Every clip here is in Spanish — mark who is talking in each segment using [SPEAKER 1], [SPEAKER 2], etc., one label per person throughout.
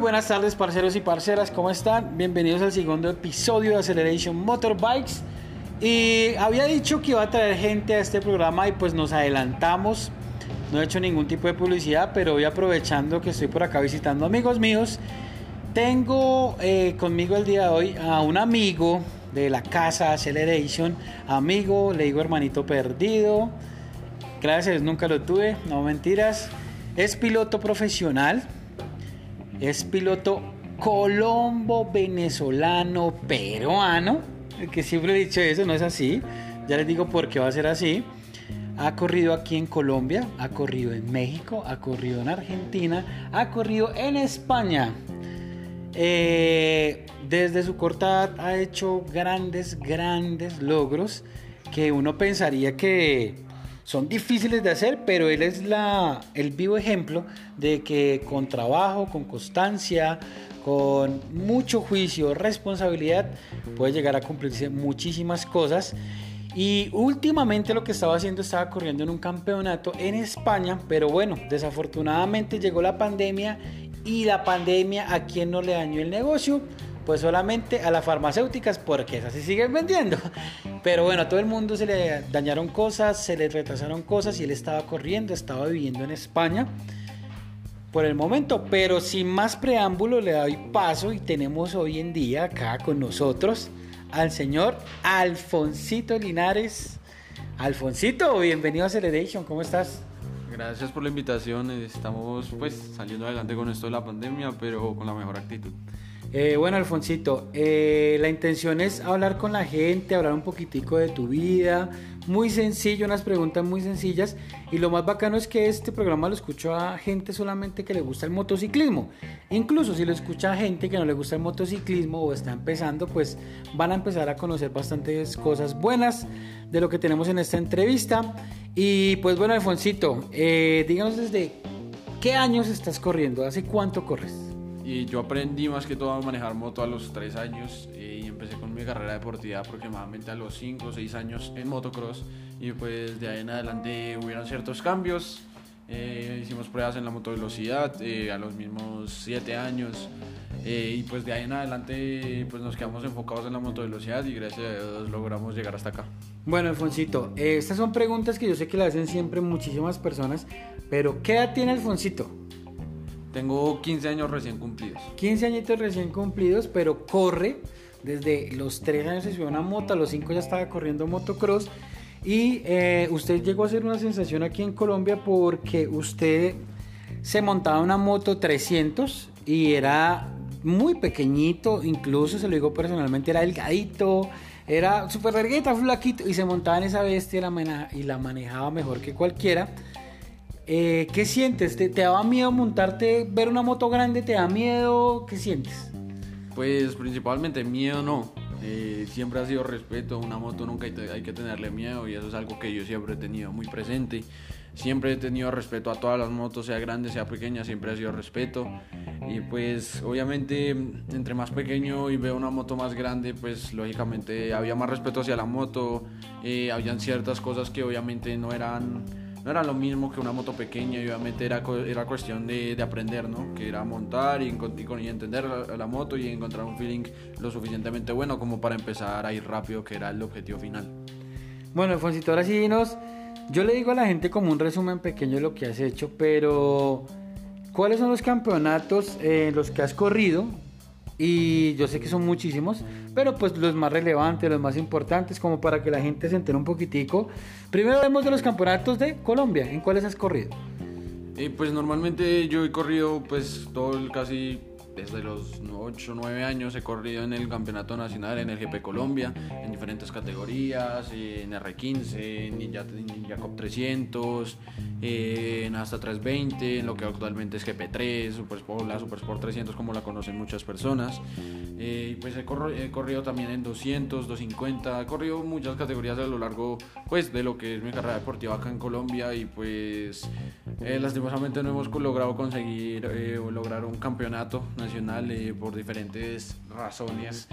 [SPEAKER 1] buenas tardes, parceros y parceras, ¿cómo están? Bienvenidos al segundo episodio de Acceleration Motorbikes. Y había dicho que iba a traer gente a este programa y pues nos adelantamos. No he hecho ningún tipo de publicidad, pero hoy aprovechando que estoy por acá visitando amigos míos, tengo eh, conmigo el día de hoy a un amigo de la casa Acceleration, amigo, le digo hermanito perdido. Gracias, nunca lo tuve, no mentiras. Es piloto profesional, es piloto colombo venezolano peruano, que siempre he dicho eso, no es así. Ya les digo por qué va a ser así. Ha corrido aquí en Colombia, ha corrido en México, ha corrido en Argentina, ha corrido en España. Eh, desde su corta edad ha hecho grandes, grandes logros que uno pensaría que son difíciles de hacer, pero él es la, el vivo ejemplo de que con trabajo, con constancia, con mucho juicio, responsabilidad, puede llegar a cumplirse muchísimas cosas. Y últimamente lo que estaba haciendo estaba corriendo en un campeonato en España, pero bueno, desafortunadamente llegó la pandemia y la pandemia a quien no le dañó el negocio, pues solamente a las farmacéuticas porque esas sí siguen vendiendo. Pero bueno, a todo el mundo se le dañaron cosas, se le retrasaron cosas y él estaba corriendo, estaba viviendo en España por el momento. Pero sin más preámbulo le doy paso y tenemos hoy en día acá con nosotros al señor Alfonsito Linares. Alfonsito, bienvenido a Celebration, ¿cómo estás?
[SPEAKER 2] Gracias por la invitación, estamos pues saliendo adelante con esto de la pandemia, pero con la mejor actitud.
[SPEAKER 1] Eh, bueno, Alfonsito, eh, la intención es hablar con la gente, hablar un poquitico de tu vida, muy sencillo, unas preguntas muy sencillas. Y lo más bacano es que este programa lo escucho a gente solamente que le gusta el motociclismo. Incluso si lo escucha a gente que no le gusta el motociclismo o está empezando, pues van a empezar a conocer bastantes cosas buenas de lo que tenemos en esta entrevista. Y pues bueno, Alfonsito, eh, díganos desde qué años estás corriendo, hace cuánto corres.
[SPEAKER 2] Y yo aprendí más que todo a manejar moto a los 3 años eh, y empecé con mi carrera deportiva aproximadamente a los 5 o 6 años en motocross y pues de ahí en adelante hubieron ciertos cambios. Eh, hicimos pruebas en la motovelocidad eh, a los mismos 7 años y pues de ahí en adelante pues nos quedamos enfocados en la motovelocidad y gracias a Dios logramos llegar hasta acá.
[SPEAKER 1] Bueno, Alfonsito, estas son preguntas que yo sé que le hacen siempre muchísimas personas, pero ¿qué edad tiene Alfonsito?
[SPEAKER 2] Tengo 15 años recién cumplidos.
[SPEAKER 1] 15 añitos recién cumplidos, pero corre. Desde los 3 años se subió una moto, a los 5 ya estaba corriendo motocross. Y eh, usted llegó a ser una sensación aquí en Colombia porque usted se montaba una moto 300 y era muy pequeñito, incluso se lo digo personalmente, era delgadito, era súper larguita, flaquito y se montaba en esa bestia y la manejaba mejor que cualquiera. Eh, ¿Qué sientes? ¿Te, ¿Te daba miedo montarte, ver una moto grande? ¿Te da miedo? ¿Qué sientes?
[SPEAKER 2] Pues principalmente miedo no. Eh, siempre ha sido respeto. Una moto nunca hay, que tenerle miedo y eso es algo que yo siempre he tenido muy presente. Siempre he tenido respeto a todas las motos, sea grande, sea pequeña, siempre ha sido respeto. Y pues obviamente entre más pequeño y veo una moto más grande, pues lógicamente había más respeto hacia la moto. Eh, habían ciertas cosas que obviamente no eran no era lo mismo que una moto pequeña y obviamente era, era cuestión de, de aprender, ¿no? Que era montar y, y, entender la, moto y encontrar un feeling lo suficientemente bueno como para empezar a ir rápido, que era el objetivo final.
[SPEAKER 1] Bueno, Alfonsito, ahora sí nos... Yo le digo a la gente como un resumen pequeño de lo que has hecho, pero ¿cuáles son los campeonatos en los que has corrido? Y yo sé que son muchísimos, pero pues los más relevantes, los más importantes, como para que la gente se entere un poquitico. Primero vemos de los campeonatos de Colombia, ¿en cuáles has corrido?
[SPEAKER 2] Eh, pues normalmente yo he corrido pues todo el casi desde los 8 o 9 años he corrido en el campeonato nacional, en el GP Colombia, en diferentes categorías, en R15, en Cup 300, en hasta 320, en lo que actualmente es GP3, Super Sport, la Super Sport 300 como la conocen muchas personas. Eh, pues he, corrido también en 200, 250, he corrido muchas categorías a lo largo pues de lo que es mi carrera deportiva acá en Colombia y pues eh, lastimosamente no hemos logrado conseguir eh, lograr un campeonato nacional eh, por diferentes razones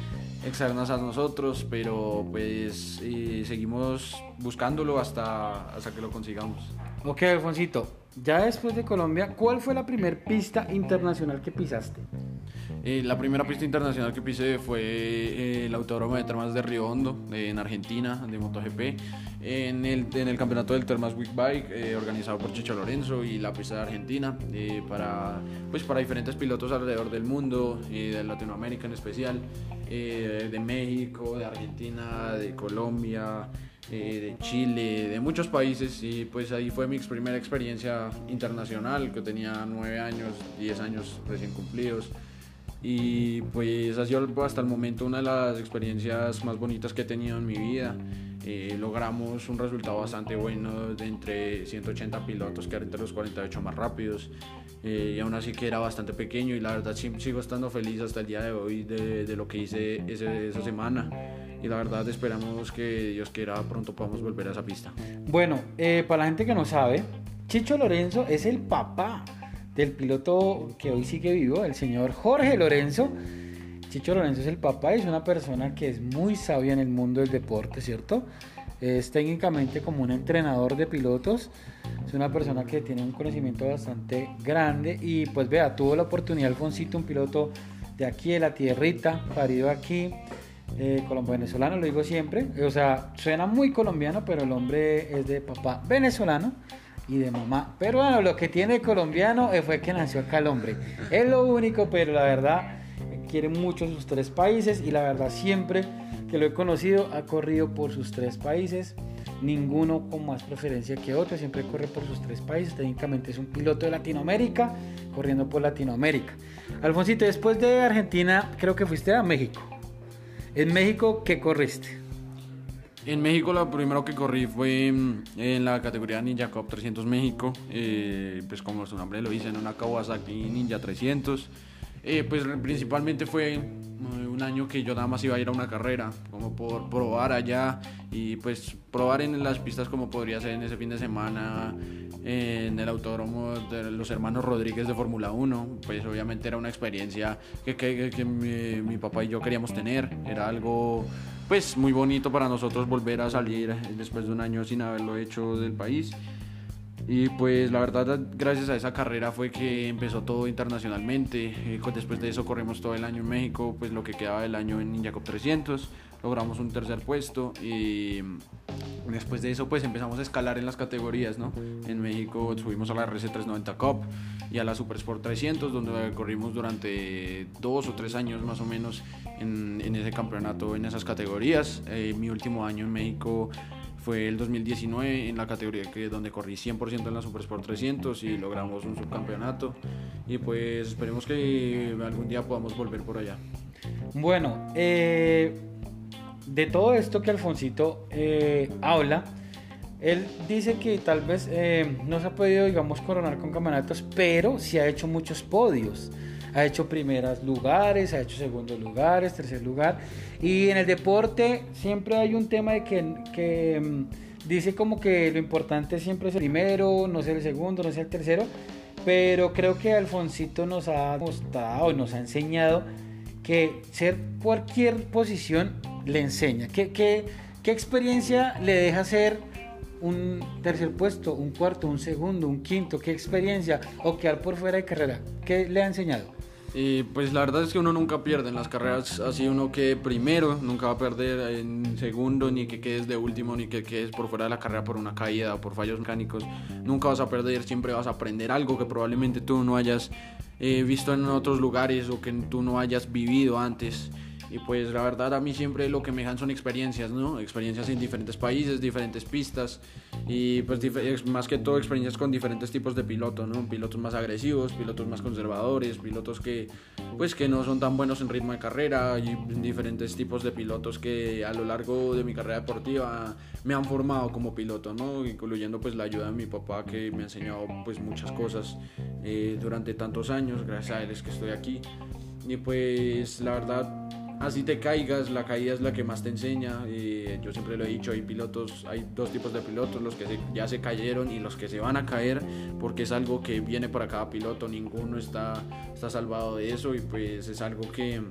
[SPEAKER 2] externas a nosotros, pero pues seguimos buscándolo hasta, hasta que lo consigamos.
[SPEAKER 1] Ok, Alfonsito, ya después de Colombia, ¿cuál fue la primer pista internacional que pisaste?
[SPEAKER 2] Eh, la primera pista internacional que pisé fue eh, el Autódromo de Termas de Río Hondo, en Argentina, de MotoGP, en el, en el campeonato del Termas Week Bike, eh, organizado por Chicho Lorenzo y la pista de Argentina, para, pues para diferentes pilotos alrededor del mundo, de Latinoamérica en especial, de México, de Argentina, de Colombia. De Chile, de muchos países y pues ahí fue mi primera experiencia internacional, que tenía 9 años, 10 años recién cumplidos y pues ha sido hasta el momento una de las experiencias más bonitas que he tenido en mi vida. Eh, logramos un resultado bastante bueno de entre 180 pilotos, que eran entre los 48 más rápidos. Eh, y aún así que era bastante pequeño y la verdad sigo estando feliz hasta el día de hoy de, de lo que hice ese, esa semana. Y la verdad esperamos que Dios quiera pronto podamos volver a esa pista.
[SPEAKER 1] Bueno, eh, para la gente que no sabe, Chicho Lorenzo es el papá del piloto que hoy sigue vivo, el señor Jorge Lorenzo. Chicho Lorenzo es el papá y es una persona que es muy sabia en el mundo del deporte, ¿cierto? Es técnicamente como un entrenador de pilotos. Es una persona que tiene un conocimiento bastante grande y pues vea, tuvo la oportunidad Alfonsito, un piloto de aquí, de la tierrita, parido aquí, eh, colombo-venezolano, lo digo siempre. O sea, suena muy colombiano, pero el hombre es de papá venezolano y de mamá. Pero bueno, lo que tiene colombiano fue que nació acá el hombre. Es lo único, pero la verdad quiere mucho sus tres países y la verdad siempre que lo he conocido ha corrido por sus tres países. Ninguno con más preferencia que otro, siempre corre por sus tres países. Técnicamente es un piloto de Latinoamérica, corriendo por Latinoamérica. Alfonsito, después de Argentina, creo que fuiste a México. En México, ¿qué corriste?
[SPEAKER 2] En México lo primero que corrí fue mm, en la categoría Ninja Cup 300 México, eh, pues como su nombre lo dice, en una Kawasaki Ninja 300. Eh, pues principalmente fue eh, un año que yo nada más iba a ir a una carrera, como por probar allá y pues probar en las pistas como podría ser en ese fin de semana en el autódromo de los hermanos Rodríguez de Fórmula 1. Pues obviamente era una experiencia que, que, que mi, mi papá y yo queríamos tener, era algo pues muy bonito para nosotros volver a salir después de un año sin haberlo hecho del país. Y pues la verdad, gracias a esa carrera fue que empezó todo internacionalmente. Eh, después de eso corrimos todo el año en México, pues lo que quedaba del año en Ninja Cup 300. Logramos un tercer puesto y después de eso pues empezamos a escalar en las categorías, ¿no? En México subimos a la RC390 Cup y a la Super Sport 300, donde corrimos durante dos o tres años más o menos en, en ese campeonato, en esas categorías. Eh, mi último año en México fue el 2019 en la categoría que, donde corrí 100% en la Super Sport 300 y logramos un subcampeonato. Y pues esperemos que algún día podamos volver por allá.
[SPEAKER 1] Bueno, eh, de todo esto que Alfonsito eh, habla, él dice que tal vez eh, no se ha podido, digamos, coronar con campeonatos, pero sí ha hecho muchos podios. Ha hecho primeros lugares, ha hecho segundos lugares, tercer lugar. Y en el deporte siempre hay un tema de que, que mm, dice como que lo importante siempre es el primero, no ser el segundo, no ser el tercero. Pero creo que Alfonsito nos ha mostrado, nos ha enseñado que ser cualquier posición le enseña. ¿Qué, qué, qué experiencia le deja ser un tercer puesto, un cuarto, un segundo, un quinto? ¿Qué experiencia? O quedar por fuera de carrera. ¿Qué le ha enseñado?
[SPEAKER 2] Y pues la verdad es que uno nunca pierde en las carreras, así uno que primero, nunca va a perder en segundo, ni que quedes de último, ni que quedes por fuera de la carrera por una caída o por fallos mecánicos. Nunca vas a perder, siempre vas a aprender algo que probablemente tú no hayas eh, visto en otros lugares o que tú no hayas vivido antes. Y pues la verdad a mí siempre lo que me dejan son experiencias, ¿no? Experiencias en diferentes países, diferentes pistas y pues más que todo experiencias con diferentes tipos de pilotos, ¿no? Pilotos más agresivos, pilotos más conservadores, pilotos que pues que no son tan buenos en ritmo de carrera y diferentes tipos de pilotos que a lo largo de mi carrera deportiva me han formado como piloto, ¿no? Incluyendo pues la ayuda de mi papá que me ha enseñado pues muchas cosas eh, durante tantos años, gracias a él es que estoy aquí. Y pues la verdad así te caigas, la caída es la que más te enseña. y yo siempre lo he dicho, hay pilotos, hay dos tipos de pilotos, los que ya se cayeron y los que se van a caer, porque es algo que viene para cada piloto, ninguno está, está salvado de eso y pues es algo que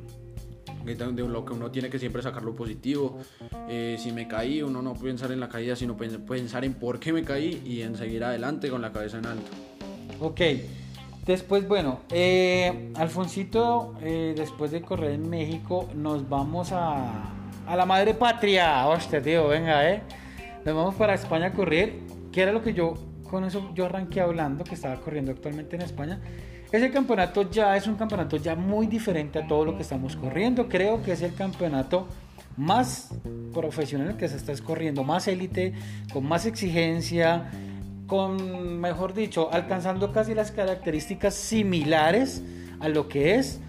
[SPEAKER 2] de lo que uno tiene que siempre sacar lo positivo. Eh, si me caí, uno no pensar en la caída, sino pensar en por qué me caí y en seguir adelante con la cabeza en alto.
[SPEAKER 1] Ok, Después, bueno, eh, eh, después de correr en México, nos vamos a, a la madre patria. Hostia, tío, venga, eh. Nos vamos para España a correr, que era lo que yo, con eso yo arranqué hablando, que estaba corriendo actualmente en España. Ese campeonato ya es un campeonato ya muy diferente a todo lo que estamos corriendo. Creo que es el campeonato más profesional que se está corriendo, más élite, con más exigencia con, mejor dicho, alcanzando casi las características similares a lo que es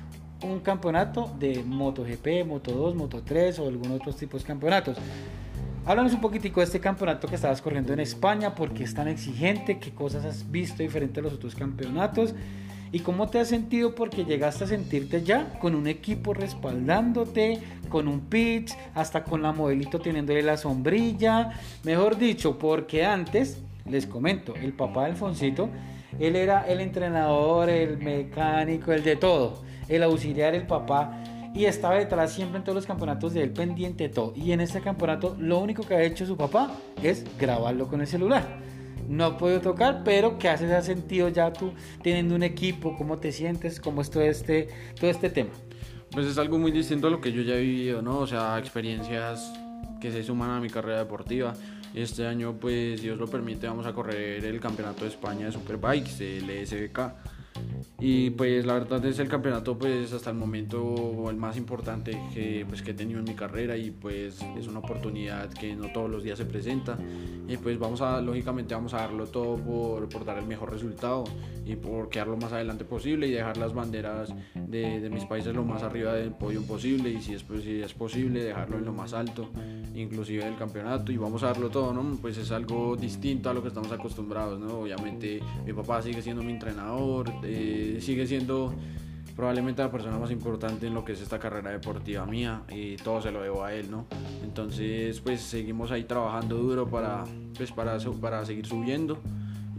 [SPEAKER 1] un campeonato de MotoGP, Moto2, Moto3 o algún otro tipo de campeonatos. Háblanos un poquitico de este campeonato que estabas corriendo en España, por qué es tan exigente, qué cosas has visto diferente a los otros campeonatos y cómo te has sentido porque llegaste a sentirte ya con un equipo respaldándote, con un pitch, hasta con la modelito teniéndole la sombrilla, mejor dicho, porque antes les comento, el papá de Alfonsito, él era el entrenador, el mecánico, el de todo, el auxiliar, el papá, y estaba detrás siempre en todos los campeonatos de él pendiente de todo. Y en este campeonato lo único que ha hecho su papá es grabarlo con el celular. No ha podido tocar, pero ¿qué haces? ¿Has sentido ya tú teniendo un equipo? ¿Cómo te sientes? ¿Cómo es todo este, todo este tema?
[SPEAKER 2] Pues es algo muy distinto a lo que yo ya he vivido, ¿no? O sea, experiencias que se suman a mi carrera deportiva. Este año, pues, Dios lo permite, vamos a correr el Campeonato de España de Superbikes, el SBK. Y pues la verdad es el campeonato pues hasta el momento el más importante que, pues, que he tenido en mi carrera y pues es una oportunidad que no todos los días se presenta y pues vamos a lógicamente vamos a darlo todo por, por dar el mejor resultado y por quedar lo más adelante posible y dejar las banderas de, de mis países lo más arriba del podio posible y si es, pues, si es posible dejarlo en lo más alto inclusive del campeonato y vamos a darlo todo, ¿no? Pues es algo distinto a lo que estamos acostumbrados, ¿no? Obviamente mi papá sigue siendo mi entrenador, eh, sigue siendo probablemente la persona más importante en lo que es esta carrera deportiva mía y todo se lo debo a él, ¿no? Entonces, pues seguimos ahí trabajando duro para, pues, para, para seguir subiendo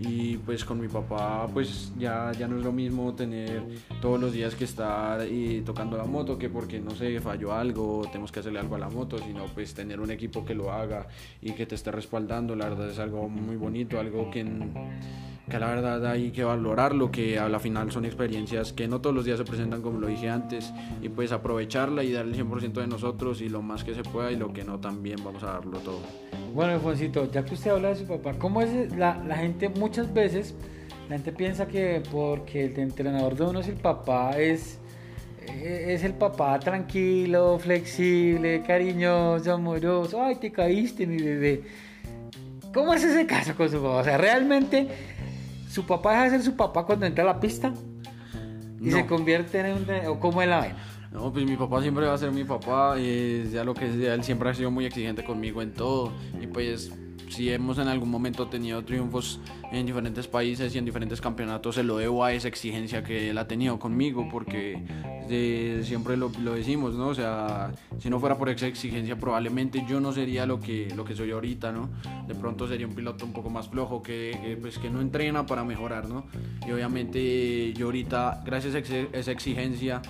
[SPEAKER 2] y pues con mi papá pues ya, ya no es lo mismo tener todos los días que estar y tocando la moto que porque no sé falló algo tenemos que hacerle algo a la moto sino pues tener un equipo que lo haga y que te esté respaldando la verdad es algo muy bonito algo que que la verdad hay que valorarlo, que a la final son experiencias que no todos los días se presentan como lo dije antes, y pues aprovecharla y darle el 100% de nosotros y lo más que se pueda y lo que no también vamos a darlo todo.
[SPEAKER 1] Bueno, Alfonsito, ya que usted habla de su papá, ¿cómo es la, la gente muchas veces, la gente piensa que porque el entrenador de uno es el papá, es es el papá tranquilo, flexible, cariñoso, amoroso. Ay, te caíste, mi bebé. ¿Cómo es ese caso con su papá? O sea, realmente ¿Su papá deja de ser su papá cuando entra a la pista? ¿Y se convierte en un... o cómo es la vaina?
[SPEAKER 2] No, pues mi papá siempre va a ser mi papá, y ya lo que sea, él siempre ha sido muy exigente conmigo en todo y pues si hemos en algún momento tenido triunfos en diferentes países y en diferentes campeonatos, se lo debo a esa exigencia que él ha tenido conmigo, porque siempre lo, lo, decimos, ¿no? O sea, si no fuera por esa exigencia, probablemente yo no sería lo que, lo que soy ahorita, ¿no? De pronto sería un piloto un poco más flojo, que, pues, que no entrena para mejorar, ¿no? Y obviamente yo ahorita, gracias a esa exigencia,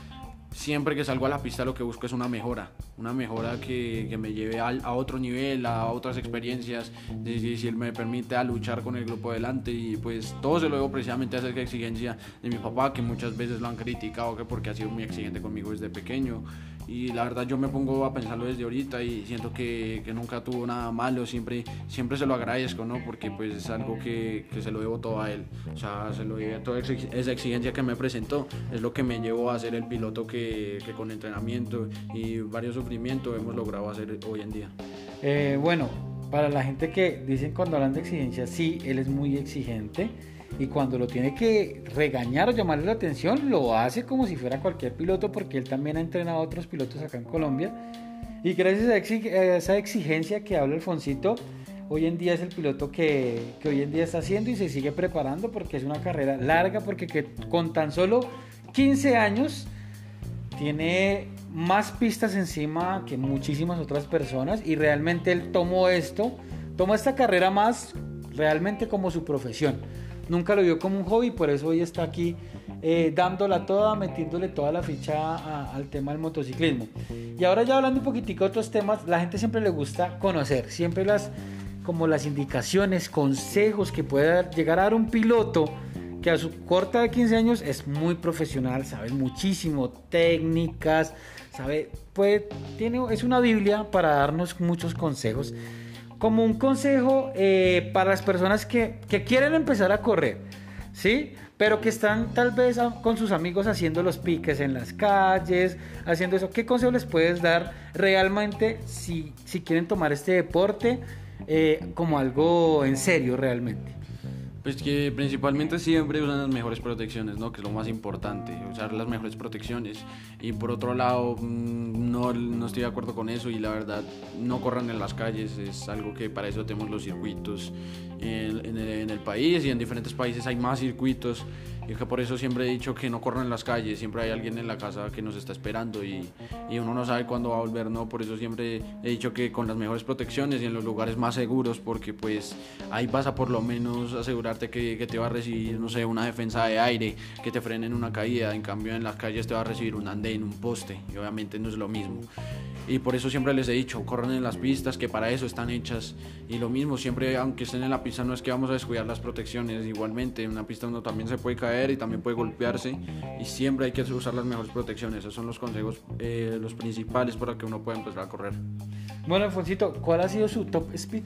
[SPEAKER 2] siempre que salgo a la pista lo que busco es una mejora, una mejora que, que me lleve a, a, otro nivel, a otras experiencias, si, si me permite a luchar con el grupo delante y pues todo se lo debo precisamente a esa exigencia de mi papá que muchas veces lo han criticado que porque ha sido muy exigente conmigo desde pequeño y la verdad yo me pongo a pensarlo desde ahorita y siento que, que nunca tuvo nada malo, siempre, siempre se lo agradezco, ¿no? Porque pues es algo que, que se lo debo todo a él, o sea, se lo debo toda esa exigencia que me presentó, es lo que me llevó a ser el piloto que, que con entrenamiento y varios sufrimientos hemos logrado hacer hoy en día.
[SPEAKER 1] Eh, bueno, para la gente que dicen cuando hablan de exigencia, sí, él es muy exigente y cuando lo tiene que regañar o llamarle la atención, lo hace como si fuera cualquier piloto porque él también ha entrenado a otros pilotos acá en Colombia. Y gracias a esa exigencia que habla Alfonsito, hoy en día es el piloto que, que, hoy en día está haciendo y se sigue preparando porque es una carrera larga, porque que con tan solo 15 años tiene más pistas encima que muchísimas otras personas y realmente él tomó esto, tomó esta carrera más realmente como su profesión nunca lo vio como un hobby, por eso hoy está aquí eh, dándola toda, metiéndole toda la ficha al tema del motociclismo. Y ahora ya hablando un poquitico de otros temas, la gente siempre le gusta conocer, siempre las como las indicaciones, consejos que puede llegar a dar un piloto a su corta de 15 años es muy profesional, sabe muchísimo, técnicas, sabe, pues tiene, es una Biblia para darnos muchos consejos. Como un consejo eh, para las personas que, que quieren empezar a correr, ¿sí? pero que están tal vez con sus amigos haciendo los piques en las calles, haciendo eso. ¿Qué consejo les puedes dar realmente si, si quieren tomar este deporte eh, como algo en serio realmente?
[SPEAKER 2] Pues que principalmente siempre usan las mejores protecciones, ¿no? Que es lo más importante, usar las mejores protecciones. Y por otro lado, mm, no, no estoy de acuerdo con eso y la verdad, no corran en las calles, es algo que para eso tenemos los circuitos en, en, el, en el país y en diferentes países hay más circuitos y que por eso siempre he dicho que no corran en las calles, siempre hay alguien en la casa que nos está esperando y, y, uno no sabe cuándo va a volver, ¿no? Por eso siempre he dicho que con las mejores protecciones y en los lugares más seguros, porque pues ahí vas a por lo menos asegurarte que, que te va a recibir, no sé, una defensa de aire, que te frenen una caída, en cambio en las calles te va a recibir un andén, un poste, y obviamente no es lo mismo. Y por eso siempre les he dicho, corran en las pistas, que para eso están hechas. Y lo mismo, siempre, aunque estén en la pista, no es que vamos a descuidar las protecciones. Igualmente, en una pista uno también se puede caer y también puede golpearse. Y siempre hay que usar las mejores protecciones. Esos son los consejos, eh, los principales para que uno pueda empezar a correr.
[SPEAKER 1] Bueno, Alfonsito, ¿cuál ha sido su top speed?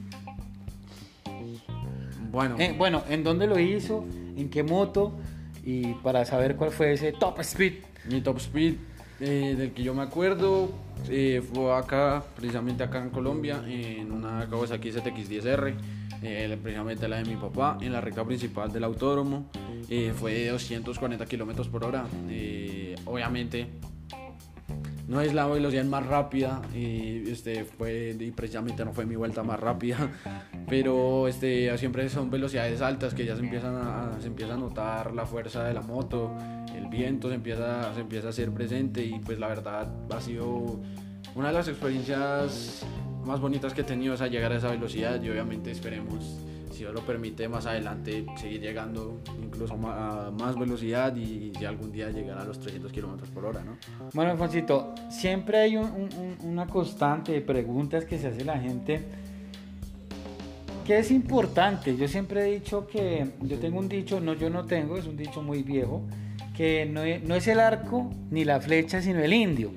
[SPEAKER 1] Bueno. Eh, bueno, ¿en dónde lo hizo? ¿En qué moto? Y para saber cuál fue ese top speed.
[SPEAKER 2] Mi top speed eh, del que yo me acuerdo eh, fue acá, precisamente acá en Colombia, en una Kawasaki ZX10R, eh, precisamente la de mi papá, en la recta principal del autódromo. Eh, fue de 240 kilómetros por hora. Eh, obviamente no es la velocidad más rápida y, este, fue, y precisamente no fue mi vuelta más rápida, pero este, siempre son velocidades altas que ya se empiezan a, se empieza a notar la fuerza de la moto, el viento se empieza, se empieza a hacer presente y pues la verdad ha sido una de las experiencias más bonitas que he tenido es a llegar a esa velocidad y obviamente esperemos si Dios lo permite más adelante seguir llegando incluso a más velocidad y si algún día llegar a los 300 kilómetros por hora, ¿no?
[SPEAKER 1] Bueno, Alfonsito, siempre hay un, un, una constante de preguntas que se hace la gente que es importante. Yo siempre he dicho que yo tengo un dicho, no yo no tengo, es un dicho muy viejo, que no es, no es el arco ni la flecha, sino el indio.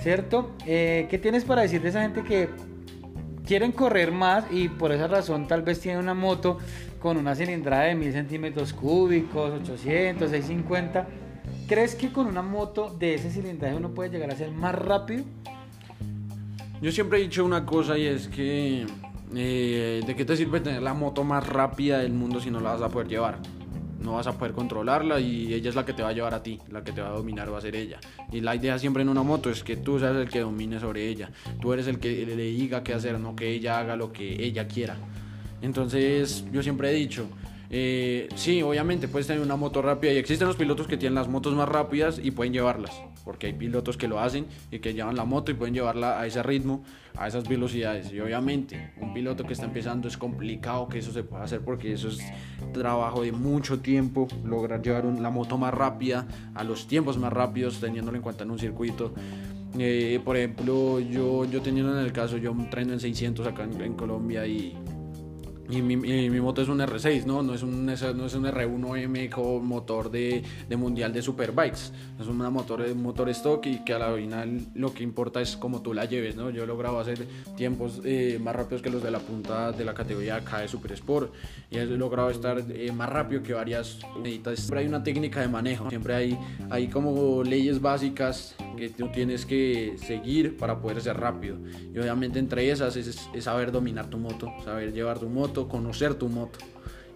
[SPEAKER 1] ¿Cierto? Eh, ¿Qué tienes para decir de esa gente que quieren correr más y por esa razón tal vez tienen una moto con una cilindrada de 1000 centímetros cúbicos, 800, 650? ¿Crees que con una moto de ese cilindraje uno puede llegar a ser más rápido?
[SPEAKER 2] Yo siempre he dicho una cosa y es que eh, ¿de qué te sirve tener la moto más rápida del mundo si no la vas a poder llevar? No vas a poder controlarla y ella es la que te va a llevar a ti, la que te va a dominar va a ser ella. Y la idea siempre en una moto es que tú seas el que domine sobre ella, tú eres el que le diga qué hacer, no que ella haga lo que ella quiera. Entonces yo siempre he dicho, eh, sí, obviamente puedes tener una moto rápida y existen los pilotos que tienen las motos más rápidas y pueden llevarlas, porque hay pilotos que lo hacen y que llevan la moto y pueden llevarla a ese ritmo, a esas velocidades. Y obviamente un piloto que está empezando es complicado que eso se pueda hacer porque eso es trabajo de mucho tiempo, lograr llevar la moto más rápida a los tiempos más rápidos, teniéndolo en cuenta en un circuito. Eh, por ejemplo, yo, yo teniendo en el caso, yo entreno en 600 acá en, en Colombia y y mi, y mi, moto es un R6, ¿no? No es un, no es un R1M con motor de, de, mundial de superbikes. Es una motor, motor stock y que a la final lo que importa es cómo tú la lleves, ¿no? Yo he logrado hacer tiempos eh, más rápidos que los de la punta de la categoría K de Super Sport y he logrado estar eh, más rápido que varias meditas. Siempre hay una técnica de manejo, siempre hay, hay como leyes básicas que tú tienes que seguir para poder ser rápido. Y obviamente entre esas es, es saber dominar tu moto, saber llevar tu moto conocer tu moto.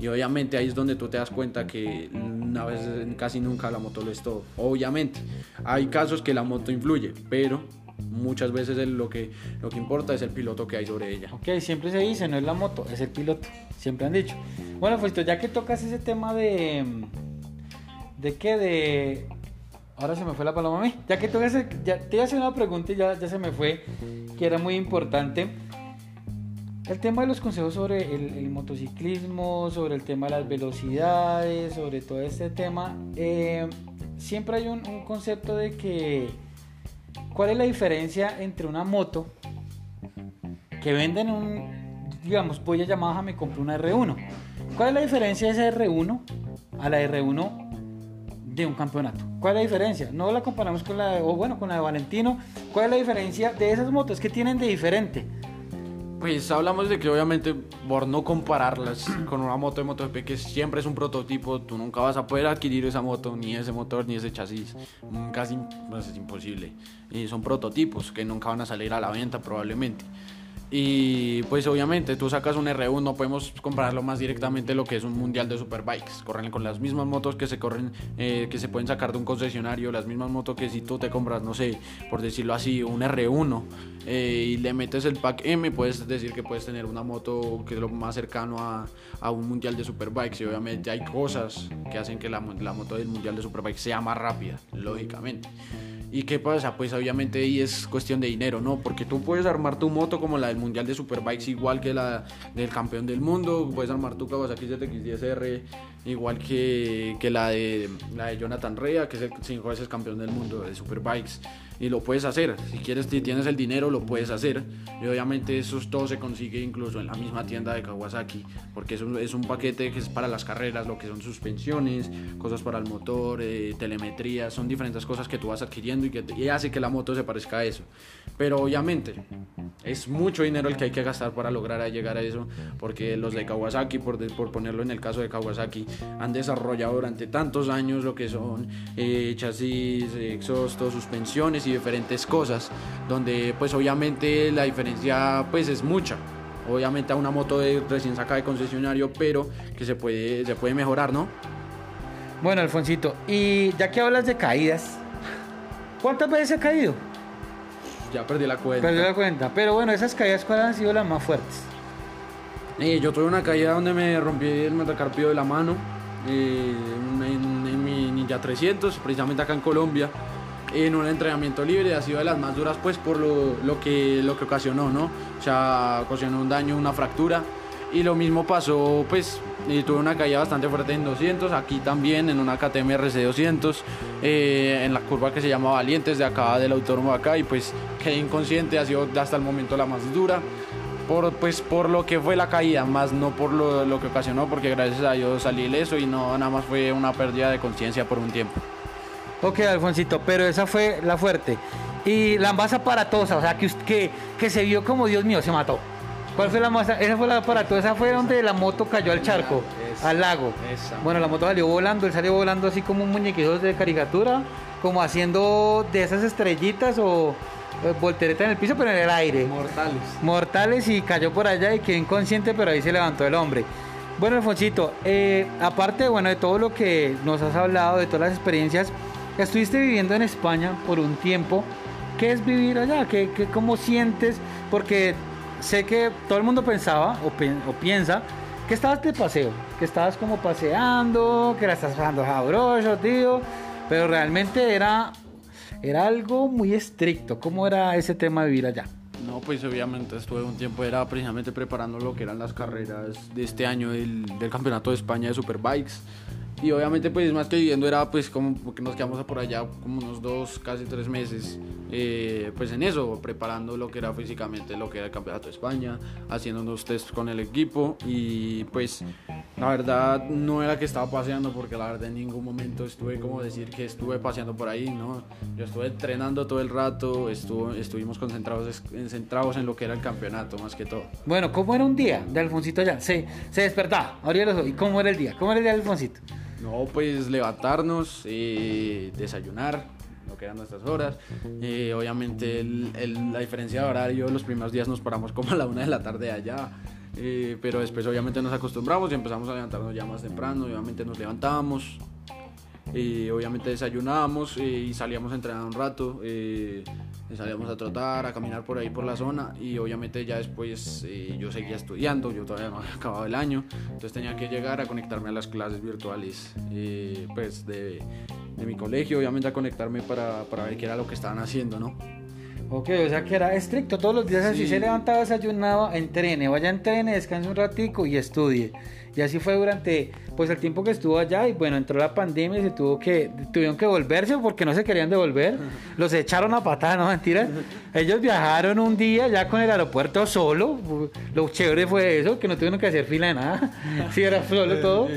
[SPEAKER 2] Y obviamente ahí es donde tú te das cuenta que una vez casi nunca la moto lo es todo. Obviamente, hay casos que la moto influye, pero muchas veces lo que, lo que importa es el piloto que hay sobre ella.
[SPEAKER 1] Ok, siempre se dice, no es la moto, es el piloto. Siempre han dicho. Bueno, pues ya que tocas ese tema de... ¿De qué? De... Ahora se me fue la paloma a mí. Ya que tocas... Ya, te iba a hacer una pregunta y ya, ya se me fue, que era muy importante el tema de los consejos sobre el, motociclismo, sobre el tema de las velocidades, sobre todo este tema, eh, siempre hay un, concepto de que, ¿cuál es la diferencia entre una moto que venden un, digamos, voy a Yamaha, me compré una R1? ¿Cuál es la diferencia de esa R1 a la R1 de un campeonato. ¿Cuál es la diferencia? No la comparamos con la, o bueno, con la de Valentino. ¿Cuál es la diferencia de esas motos? que tienen de diferente?
[SPEAKER 2] Pues hablamos de que obviamente por no compararlas con una moto de MotoGP que siempre es un prototipo, tú nunca vas a poder adquirir esa moto, ni ese motor, ni ese chasis, casi pues, es imposible. Y son prototipos que nunca van a salir a la venta probablemente. Y pues obviamente tú sacas un R1, no podemos compararlo más directamente lo que es un mundial de superbikes. Corren con las mismas motos que se corren, eh, que se pueden sacar de un concesionario, las mismas motos que si tú te compras, no sé, por decirlo así, un R1 eh, y le metes el pack M, puedes decir que puedes tener una moto que es lo más cercano a, a un mundial de superbikes. Y obviamente hay cosas que hacen que la, la moto del mundial de superbikes sea más rápida, lógicamente. ¿Y qué pasa? Pues obviamente ahí es cuestión de dinero, ¿no? Porque tú puedes armar tu moto como la del Mundial de Superbikes, igual que la del campeón del mundo, puedes armar tu Kawasaki ZX10R, igual que, que la, de, la de Jonathan Rea, que es el cinco veces campeón del mundo de Superbikes y lo puedes hacer. Si quieres, si tienes el dinero, lo puedes hacer. Y obviamente eso todo se consigue incluso en la misma tienda de Kawasaki, porque es un, es un paquete que es para las carreras, lo que son suspensiones, cosas para el motor, eh, telemetría, son diferentes cosas que tú vas adquiriendo y que y hace que la moto se parezca a eso. Pero obviamente es mucho dinero el que hay que gastar para lograr llegar a eso, porque los de Kawasaki, por, por ponerlo en el caso de Kawasaki, han desarrollado durante tantos años lo que son eh, chasis, exhaustos, suspensiones diferentes cosas, donde pues obviamente la diferencia pues es mucha. Obviamente a una moto de recién sacada de concesionario, pero que se puede, se puede mejorar, ¿no?
[SPEAKER 1] Bueno, Alfonsito, y ya que hablas de caídas, ¿cuántas veces ha caído?
[SPEAKER 2] Ya perdí la cuenta.
[SPEAKER 1] Perdí la cuenta, pero bueno, esas caídas, ¿cuáles han sido las más fuertes?
[SPEAKER 2] Yo tuve una caída donde me rompí el metacarpio de la mano eh, en, mi Ninja 300, precisamente acá en Colombia en un entrenamiento libre, ha sido de las más duras pues por lo, que, lo que ocasionó, ¿no? O sea, ocasionó un daño, una fractura. Y lo mismo pasó, pues, tuve una caída bastante fuerte en 200, aquí también en una KTM RC 200, eh, en la curva que se llama Valientes de acá del autónomo de acá, y pues quedé inconsciente, ha sido hasta el momento la más dura. Por, pues, por lo que fue la caída, más no por lo, lo que ocasionó, porque gracias a Dios salí ileso y no nada más fue una pérdida de conciencia por un tiempo.
[SPEAKER 1] Ok, Alfonsito, pero esa fue la fuerte. Y la más aparatosa, o sea, que, que, que se vio como Dios mío, se mató. ¿Cuál fue la más? Esa fue la aparatosa, esa fue donde la moto cayó al charco, al lago. Bueno, la moto salió volando, él salió volando así como un muñequito de caricatura, como haciendo de esas estrellitas o voltereta en el piso, pero en el aire.
[SPEAKER 2] Mortales.
[SPEAKER 1] Mortales y cayó por allá y quedó inconsciente, pero ahí se levantó el hombre. Bueno, Alfonsito, eh, aparte bueno, de todo lo que nos has hablado, de todas las experiencias, Estuviste viviendo en España por un tiempo. ¿Qué es vivir allá? ¿Qué, qué cómo sientes? Porque sé que todo el mundo pensaba o, piensa que estabas de paseo, que estabas como paseando, que la estás pasando sabroso, tío. Pero realmente era, era algo muy estricto. ¿Cómo era ese tema de vivir allá?
[SPEAKER 2] No, pues obviamente estuve un tiempo, era precisamente preparando lo que eran las carreras de este año del, del Campeonato de España de Superbikes. Y obviamente pues más que viviendo era pues como que nos quedamos por allá como unos dos, casi tres meses eh, pues en eso, preparando lo que era físicamente lo que era el Campeonato de España, haciendo unos test con el equipo y pues la verdad no era que estaba paseando porque la verdad en ningún momento estuve como decir que estuve paseando por ahí, ¿no? Yo estuve entrenando todo el rato, estuvo, estuvimos concentrados, concentrados en lo que era el campeonato más que todo.
[SPEAKER 1] Bueno, ¿cómo era un día de Alfonsito allá? Se, se despertaba, abría los ojos. ¿Y cómo era el día? ¿Cómo era el día de Alfonsito?
[SPEAKER 2] No, pues levantarnos, eh, desayunar, lo que eran nuestras horas. Eh, obviamente la diferencia de horario, los primeros días nos paramos como a la una de la tarde allá. Eh, pero después obviamente nos acostumbramos y empezamos a levantarnos ya más temprano, obviamente nos levantamos, y obviamente desayunábamos y salíamos a entrenar un rato, salíamos a trotar, a caminar por ahí por la zona y obviamente ya después eh, yo seguía estudiando, yo todavía no había acabado el año, entonces tenía que llegar a conectarme a las clases virtuales eh, pues de, de, mi colegio, obviamente a conectarme para, para, ver qué era lo que estaban haciendo, ¿no?
[SPEAKER 1] Ok, o sea que era estricto todos los días, así
[SPEAKER 2] Sí.
[SPEAKER 1] se levantaba, desayunaba, entrene, vaya entrene, descanse un ratico y estudie. Y así fue durante pues el tiempo que estuvo allá y bueno, entró la pandemia y se tuvo que tuvieron que volverse porque no se querían devolver. Los echaron a patada, no mentiras. Ellos viajaron un día ya con el aeropuerto solo. Lo chévere fue eso, que no tuvieron que hacer fila de nada. Sí, era solo todo.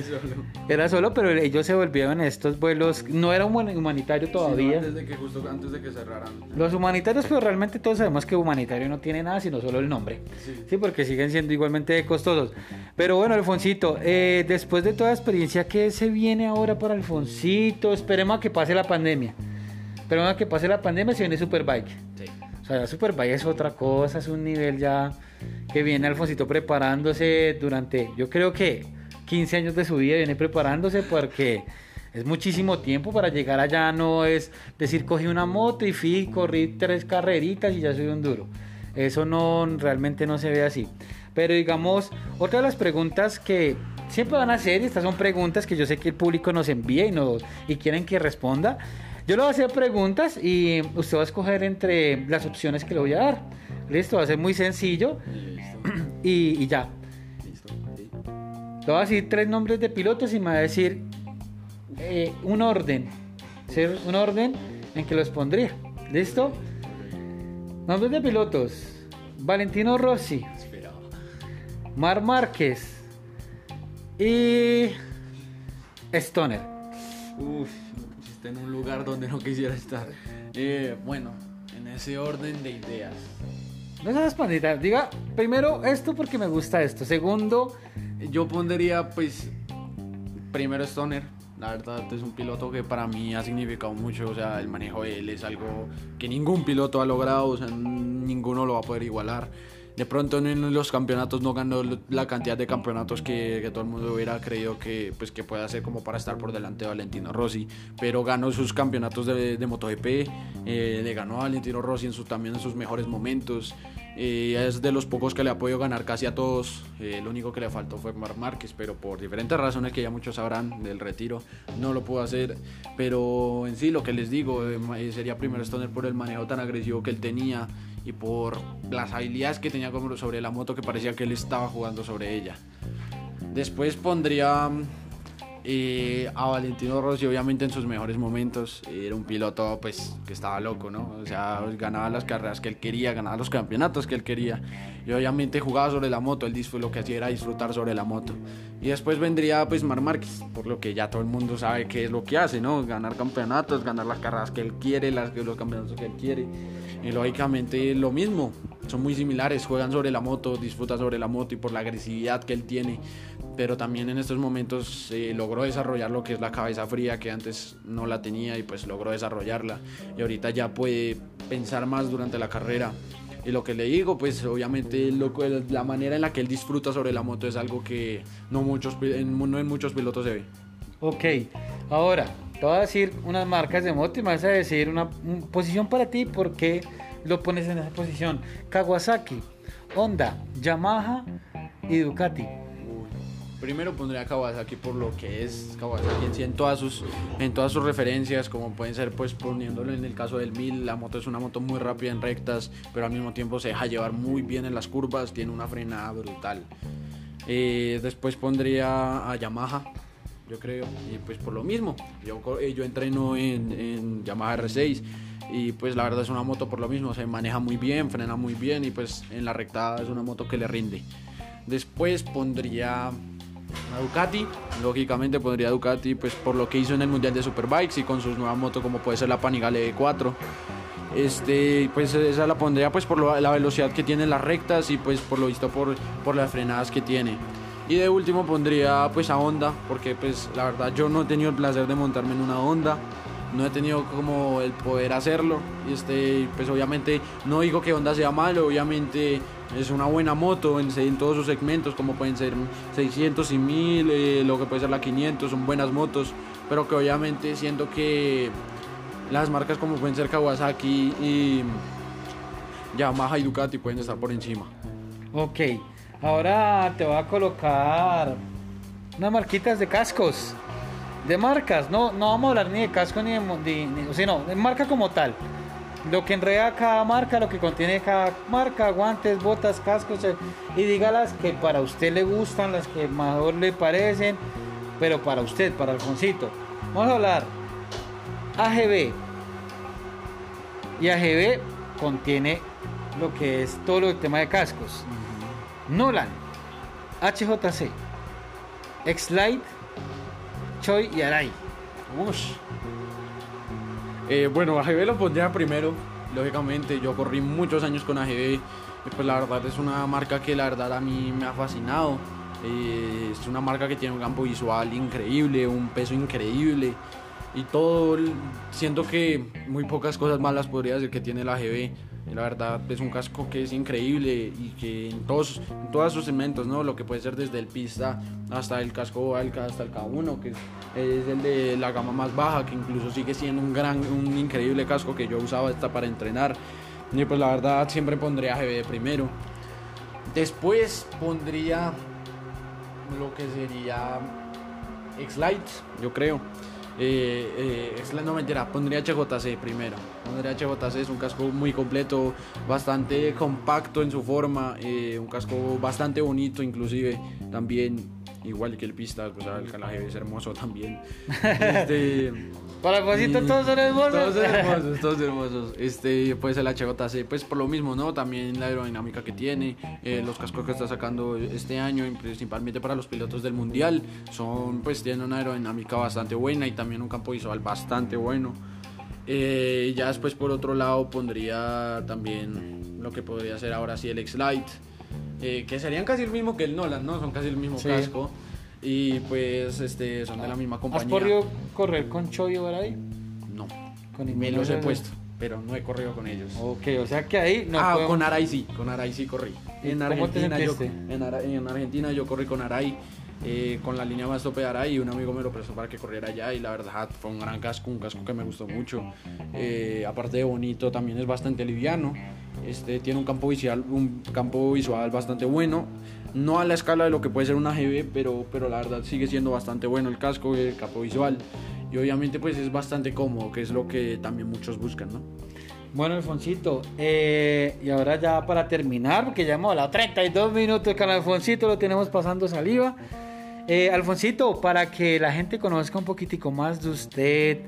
[SPEAKER 1] Era solo, pero ellos se volvieron estos vuelos. No era un humanitario todavía.
[SPEAKER 2] antes de que justo antes de que cerraran.
[SPEAKER 1] Los humanitarios, pero realmente todos sabemos que humanitario no tiene nada, sino solo el nombre.
[SPEAKER 2] Sí.
[SPEAKER 1] Sí, porque siguen siendo igualmente costosos. Pero bueno, Alfonsito, eh, después de toda la experiencia, ¿qué se viene ahora para Alfonsito? Esperemos a que pase la pandemia. Esperemos a que pase la pandemia, se viene Superbike.
[SPEAKER 2] Sí.
[SPEAKER 1] O sea, Superbike es otra cosa, es un nivel ya que viene Alfonsito preparándose durante, yo creo que 15 años de su vida viene preparándose porque es muchísimo tiempo para llegar allá, no es decir, cogí una moto y fui, corrí tres carreritas y ya soy un duro. Eso no, realmente no se ve así. Pero digamos, otra de las preguntas que siempre van a hacer, y estas son preguntas que yo sé que el público nos envía y, nos, y quieren que responda. Yo le voy a hacer preguntas y usted va a escoger entre las opciones que le voy a dar. Listo, va a ser muy sencillo
[SPEAKER 2] Listo.
[SPEAKER 1] y, y ya.
[SPEAKER 2] Listo.
[SPEAKER 1] Le voy a decir tres nombres de pilotos y me va a decir eh, un orden. ¿sí? Un orden en que los pondría. ¿Listo? Nombres de pilotos. Valentino Rossi. Mar Márquez y Stoner.
[SPEAKER 2] Uf, me pusiste en un lugar donde no quisiera estar. Eh, bueno, en ese orden de ideas.
[SPEAKER 1] No seas pandita. Diga primero esto porque me gusta esto. Segundo,
[SPEAKER 2] Yo pondría, pues, primero Stoner. La verdad es un piloto que para mí ha significado mucho. O sea, el manejo de él es algo que ningún piloto ha logrado. O sea, ninguno lo va a poder igualar. De pronto en los campeonatos no ganó la cantidad de campeonatos que, todo el mundo hubiera creído que, pues, que puede hacer como para estar por delante de Valentino Rossi. Pero ganó sus campeonatos de, de MotoGP. eh, le ganó a Valentino Rossi en sus, también en sus mejores momentos. Eh, es de los pocos que le ha podido ganar casi a todos. Eh, lo único que le faltó fue Mar Márquez, pero por diferentes razones que ya muchos sabrán del retiro, no lo pudo hacer. Pero en sí, lo que les digo, eh, sería primero Stoner por el manejo tan agresivo que él tenía y por las habilidades que tenía sobre la moto que parecía que él estaba jugando sobre ella. Después pondría mm, eh, a Valentino Rossi, obviamente en sus mejores momentos. Era un piloto pues que estaba loco, ¿no? O sea, ganaba las carreras que él quería, ganaba los campeonatos que él quería. Y obviamente jugaba sobre la moto, él lo que hacía era disfrutar sobre la moto. Y después vendría pues Mar Márquez, por lo que ya todo el mundo sabe qué es lo que hace, ¿no? Ganar campeonatos, ganar las carreras que él quiere, las, los campeonatos que él quiere. Y lógicamente lo mismo, son muy similares, juegan sobre la moto, disfrutan sobre la moto y por la agresividad que él tiene. Pero también en estos momentos eh, logró desarrollar lo que es la cabeza fría, que antes no la tenía y pues logró desarrollarla. Y ahorita ya puede pensar más durante la carrera. Y lo que le digo, pues obviamente la manera en la que él disfruta sobre la moto es algo que no, muchos, no en muchos pilotos se ve.
[SPEAKER 1] Ok, ahora te voy a decir unas marcas de moto y me vas a decir una un- posición para ti, ¿por qué lo pones en esa posición? Kawasaki, Honda, Yamaha y Ducati.
[SPEAKER 2] Primero pondría a Kawasaki por lo que es Kawasaki en sí, en todas sus en todas sus referencias, como pueden ser pues poniéndolo en el caso del 1000, la moto es una moto muy rápida en rectas, pero al mismo tiempo se deja llevar muy bien en las curvas, tiene una frenada brutal. Eh, después pondría a Yamaha, yo creo, y pues por lo mismo, yo, eh, yo entreno en, en Yamaha R6 y pues la verdad es una moto por lo mismo, se maneja muy bien, frena muy bien y pues en la recta es una moto que le rinde. Después pondría a Ducati, lógicamente pondría a Ducati pues por lo que hizo en el Mundial de Superbikes y con sus nuevas motos como puede ser la Panigale E4. Este, pues esa la pondría pues por la velocidad que tiene en las rectas y pues por lo visto por, por las frenadas que tiene. Y de último pondría pues a Honda, porque pues la verdad yo no he tenido el placer de montarme en una Honda, no he tenido como el poder hacerlo. Y este, pues obviamente no digo que Honda sea malo, obviamente es una buena moto en, todos sus segmentos, como pueden ser 600 y 1000, eh, lo que puede ser la 500, son buenas motos, pero que obviamente siento que las marcas como pueden ser Kawasaki y Yamaha y Ducati pueden estar por encima.
[SPEAKER 1] Ok, ahora te voy a colocar unas marquitas de cascos. De marcas, no, no vamos a hablar ni de casco ni de, de- ni- o sea, no, de marca como tal. lo que enreda cada marca, lo que contiene cada marca, guantes, botas, cascos, eh, y diga las que para usted le gustan, las que mejor le parecen, pero para usted, para Alfonsito. Vamos a hablar AGB. Y AGB contiene lo que es todo el tema de cascos. Nolan, HJC, X-Lite, Choi y Arai.
[SPEAKER 2] Ush. Eh, bueno, AGB lo pondría primero. Lógicamente, yo corrí muchos años con AGB. y Pues la verdad es una marca que la verdad a mí me ha fascinado. Eh, es una marca que tiene un campo visual increíble, un peso increíble. Y todo, siento que muy pocas cosas malas podría decir que tiene la AGB. La verdad es un casco que es increíble y que en todos, en sus segmentos, ¿no? Lo que puede ser desde el pista hasta el casco hasta el K1, que es, el de la gama más baja, que incluso sigue siendo un gran, un increíble casco que yo usaba hasta para entrenar. Y pues la verdad siempre pondría AGB primero. Después pondría lo que sería X-Lite, yo creo. Eh, eh, no mentira, pondría HJC primero. Pondría HJC, es un casco muy completo, bastante compacto en su forma, eh, un casco bastante bonito inclusive, también igual que el pista, pues el calaje es hermoso también. Este,
[SPEAKER 1] Para
[SPEAKER 2] y-
[SPEAKER 1] todos son hermosos.
[SPEAKER 2] Todos hermosos, todos hermosos. Este, pues el HJC, pues por lo mismo, ¿no? También la aerodinámica que tiene, eh, los cascos que está sacando este año, principalmente para los pilotos del mundial, son, pues tienen una aerodinámica bastante buena y también un campo visual bastante bueno. Eh, ya después por otro lado pondría también lo que podría ser ahora sí el X-Lite, eh, que serían casi el mismo que el Nolan, ¿no? Son casi el mismo
[SPEAKER 1] Sí.
[SPEAKER 2] casco. Y pues este, son de la misma
[SPEAKER 1] ¿Has
[SPEAKER 2] compañía.
[SPEAKER 1] podido correr con Choi o Arai?
[SPEAKER 2] No.
[SPEAKER 1] Con
[SPEAKER 2] Me los he puesto, pero no he corrido con ellos.
[SPEAKER 1] Ok, o sea que ahí no
[SPEAKER 2] ah,
[SPEAKER 1] podemos-
[SPEAKER 2] con Arai sí, con Arai sí corrí.
[SPEAKER 1] ¿Y
[SPEAKER 2] En Argentina, yo, en, Ara- en Argentina yo corrí con Arai, eh, con la línea más tope de Arai y un amigo me lo prestó para que corriera allá y la verdad fue un gran casco, un casco que me gustó mucho. Eh, aparte de bonito, también es bastante liviano. Este, tiene un campo visual, un campo visual bastante bueno. No a la escala de lo que puede ser una GB, pero, pero la verdad sigue siendo bastante bueno el casco, el campo visual. Y obviamente pues es bastante cómodo, que es lo que también muchos buscan, ¿no?
[SPEAKER 1] Bueno, Alfonsito, eh, y ahora ya para terminar, porque ya hemos hablado 32 minutos con Alfonsito, lo tenemos pasando saliva. Eh, Alfonsito, para que la gente conozca un poquitico más de usted,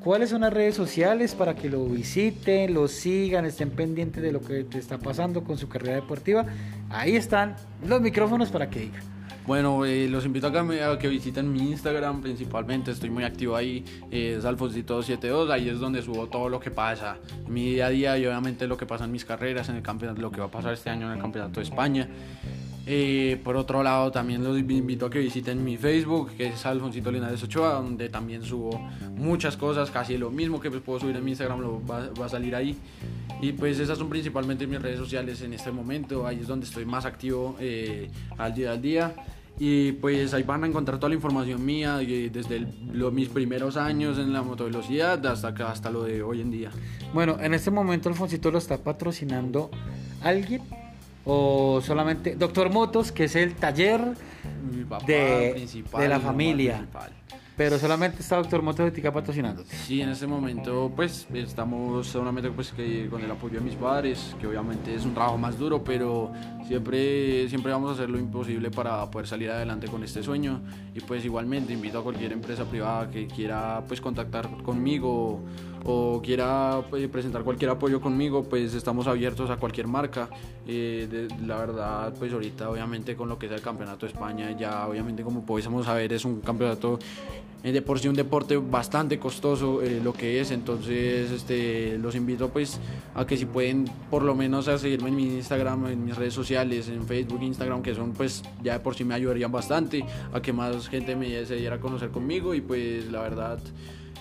[SPEAKER 1] ¿cuáles son las redes sociales para que lo visiten, lo sigan, estén pendientes de lo que te está pasando con su carrera deportiva? Ahí están los micrófonos para que diga.
[SPEAKER 2] Bueno, eh, los invito a que, visiten mi Instagram principalmente, estoy muy activo ahí, eh, es Alfonsito72, ahí es donde subo todo lo que pasa, mi día a día y obviamente lo que pasa en mis carreras, en el campeonato, lo que va a pasar este año en el Campeonato de España. Eh, por otro lado, también los invito a que visiten mi Facebook, que es Alfonsito Linares Ochoa, donde también subo muchas cosas, casi lo mismo que pues, puedo subir en mi Instagram, lo va, va a salir ahí. Y pues esas son principalmente mis redes sociales en este momento, ahí es donde estoy más activo eh, al día al día. Y pues ahí van a encontrar toda la información mía, eh, desde el- lo- mis primeros años en la motovelocidad hasta, hasta lo de hoy en día.
[SPEAKER 1] Bueno, en este momento Alfonsito lo está patrocinando alguien o solamente Doctor Motos, que es el taller,
[SPEAKER 2] papá
[SPEAKER 1] De- de la familia. pero solamente está Doctor Motos de Tica patrocinando.
[SPEAKER 2] Sí, en este momento pues estamos solamente pues que con el apoyo de mis padres, que obviamente es un trabajo más duro, pero siempre, siempre vamos a hacer lo imposible para poder salir adelante con este sueño y pues igualmente invito a cualquier empresa privada que quiera pues contactar conmigo o quiera pues, presentar cualquier apoyo conmigo, pues estamos abiertos a cualquier marca. Eh, de- la verdad, pues ahorita obviamente con lo que es el Campeonato de España, ya obviamente como podemos saber es un campeonato eh, de por sí un deporte bastante costoso eh, lo que es, entonces este, los invito pues a que si pueden por lo menos a seguirme en mi Instagram, en mis redes sociales, en Facebook, Instagram, que son pues ya de por sí me ayudarían bastante a que más gente me se diera a conocer conmigo y pues la verdad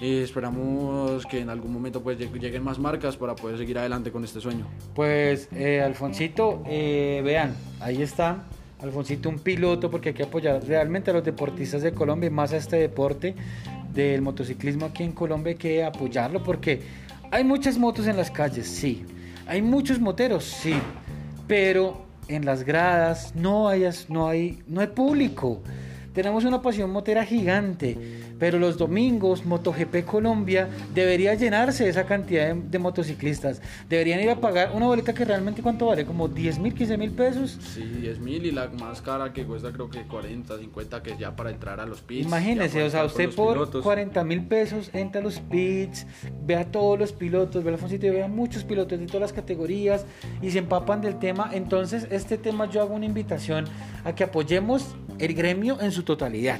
[SPEAKER 2] eh, esperamos que en algún momento pues lleg- lleguen más marcas para poder seguir adelante con este sueño.
[SPEAKER 1] Pues eh, Alfonsito, eh, vean, ahí está. Alfonsito, un piloto, porque hay que apoyar realmente a los deportistas de Colombia y más a este deporte del motociclismo aquí en Colombia. Que apoyarlo porque hay muchas motos en las calles, sí. Hay muchos moteros, sí. Pero en las gradas no hay, no hay, no hay público. tenemos una pasión motera gigante, pero los domingos MotoGP Colombia debería llenarse esa cantidad de, motociclistas. Deberían ir a pagar una boleta que realmente cuánto vale, como 10 mil, 15 mil pesos.
[SPEAKER 2] Sí, 10 mil y la más cara que cuesta creo que 40, 50, que es ya para entrar a los pits.
[SPEAKER 1] Imagínese, o sea, usted por, 40 mil pesos entra a los pits, ve a todos los pilotos, ve a Alfonsito ve a muchos pilotos de todas las categorías y se empapan del tema. Entonces, este tema yo hago una invitación a que apoyemos el gremio en su totalidad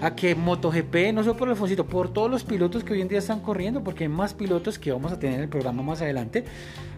[SPEAKER 1] a que MotoGP, no solo por Alfonsito, por todos los pilotos que hoy en día están corriendo, porque hay más pilotos que vamos a tener en el programa más adelante,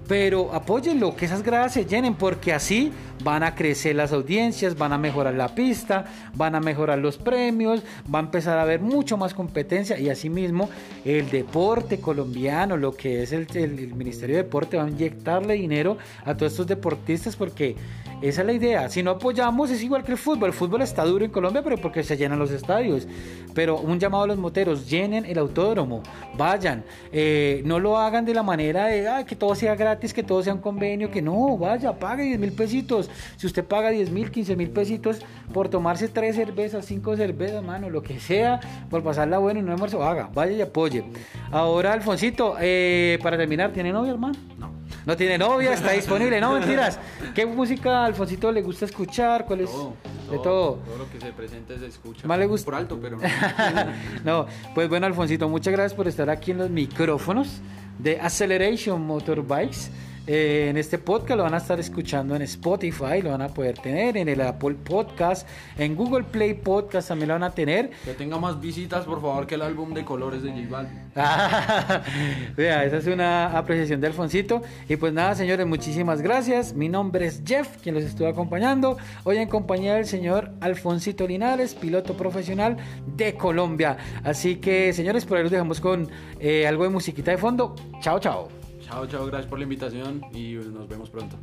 [SPEAKER 1] pero apóyenlo, que esas gradas se llenen, porque así van a crecer las audiencias, van a mejorar la pista, van a mejorar los premios, va a empezar a haber mucho más competencia y asimismo el deporte colombiano, lo que es el, Ministerio de Deporte, va a inyectarle dinero a todos estos deportistas porque esa es la idea. Si no apoyamos es igual que el fútbol. El fútbol está duro en Colombia, pero porque se llenan los estadios. Pero un llamado a los moteros, llenen el autódromo, vayan. Eh, no lo hagan de la manera de que todo sea gratis, que todo sea un convenio, que no, vaya, pague 10 mil pesitos. Si usted paga 10 mil, 15 mil pesitos por tomarse tres cervezas, cinco cervezas, mano, lo que sea, por pasarla bueno y no almuerzo, haga, vaya y apoye. Ahora, Alfonsito, eh, para terminar, ¿tiene novia, hermano?
[SPEAKER 2] No.
[SPEAKER 1] No tiene novia, está disponible. No, mentiras. ¿Qué música a Alfonsito le gusta escuchar? ¿Cuál es?
[SPEAKER 2] de todo. Todo lo que se presente se escucha.
[SPEAKER 1] Más le gusta.
[SPEAKER 2] Por alto, pero no.
[SPEAKER 1] no, pues bueno, Alfonsito, muchas gracias por estar aquí en los micrófonos de Acceleration Motorbikes. Eh, en este podcast lo van a estar escuchando en Spotify, lo van a poder tener en el Apple Podcast, en Google Play Podcast también lo van a tener.
[SPEAKER 2] Que tenga más visitas, por favor, que el álbum de colores de J Balvin.
[SPEAKER 1] Vea, esa es una apreciación de Alfonsito. Y pues nada, señores, muchísimas gracias. Mi nombre es Jeff, quien los estuvo acompañando. Hoy en compañía del señor Alfonsito Linares, piloto profesional de Colombia. Así que, señores, por ahí los dejamos con eh, algo de musiquita de fondo. Chao, chao.
[SPEAKER 2] Chao, chao, gracias por la invitación y nos vemos pronto.